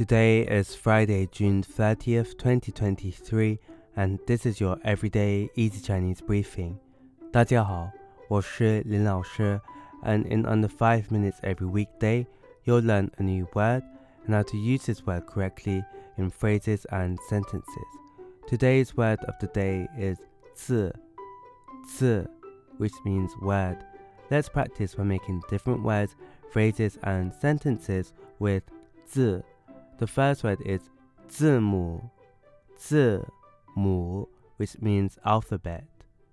Today is Friday, June 30th, 2023, and this is your everyday easy Chinese briefing. 大家好，我是林老师, and in under 5 minutes every weekday, you'll learn a new word and how to use this word correctly in phrases and sentences. Today's word of the day is 字,字, which means word. Let's practice by making different words, phrases, and sentences with 字. The first word is 字母,字母, which means alphabet.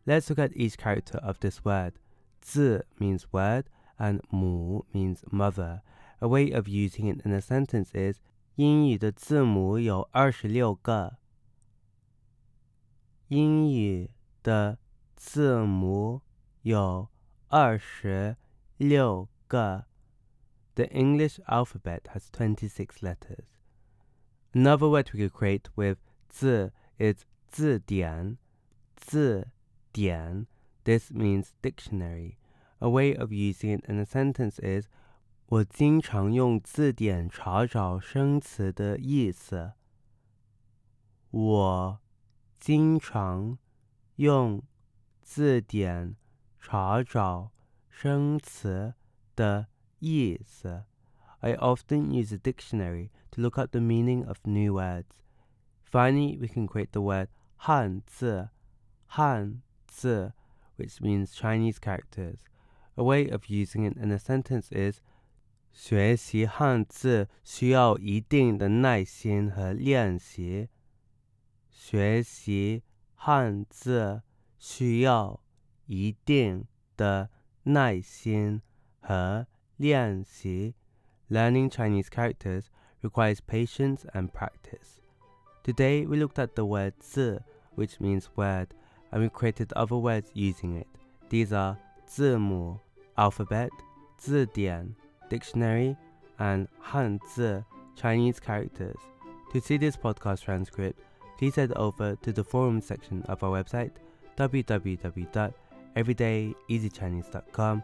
Let's look at each character of this word. 字 means word and 母 means mother. A way of using it in a sentence is 英语的字母有二十六个。英语的字母有二十六个。The English alphabet has 26 letters. Another word we could create with 字 is 字典,字典. This means dictionary. A way of using it in a sentence is 我经常用字典查找生词的意思。我经常用字典查找生词的意思。 I often use a dictionary to look up the meaning of new words. Finally, we can create the word 汉字,汉字, which means Chinese characters. A way of using it in a sentence is 学习汉字需要一定的耐心和练习。学习汉字需要一定的耐心和练习。 Learning Chinese characters requires patience and practice. Today we looked at the word 字, which means word, and we created other words using it. These are 字母 alphabet, 字典 dictionary, and 汉字 Chinese characters. To see this podcast transcript, please head over to the forum section of our website www.everydayeasychinese.com